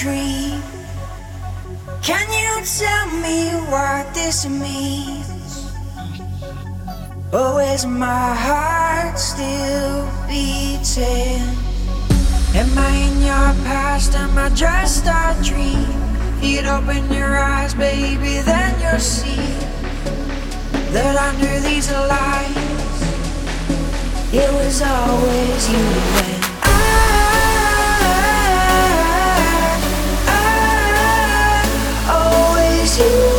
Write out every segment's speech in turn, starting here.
Can you tell me what this means? Or is my heart still beating? Am I in your past? Am I just a dream? You'd open your eyes, baby, then you'll see that under these lights, it was always you you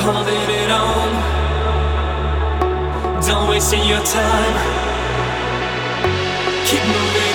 holding it on. Don't wasting your time. Keep moving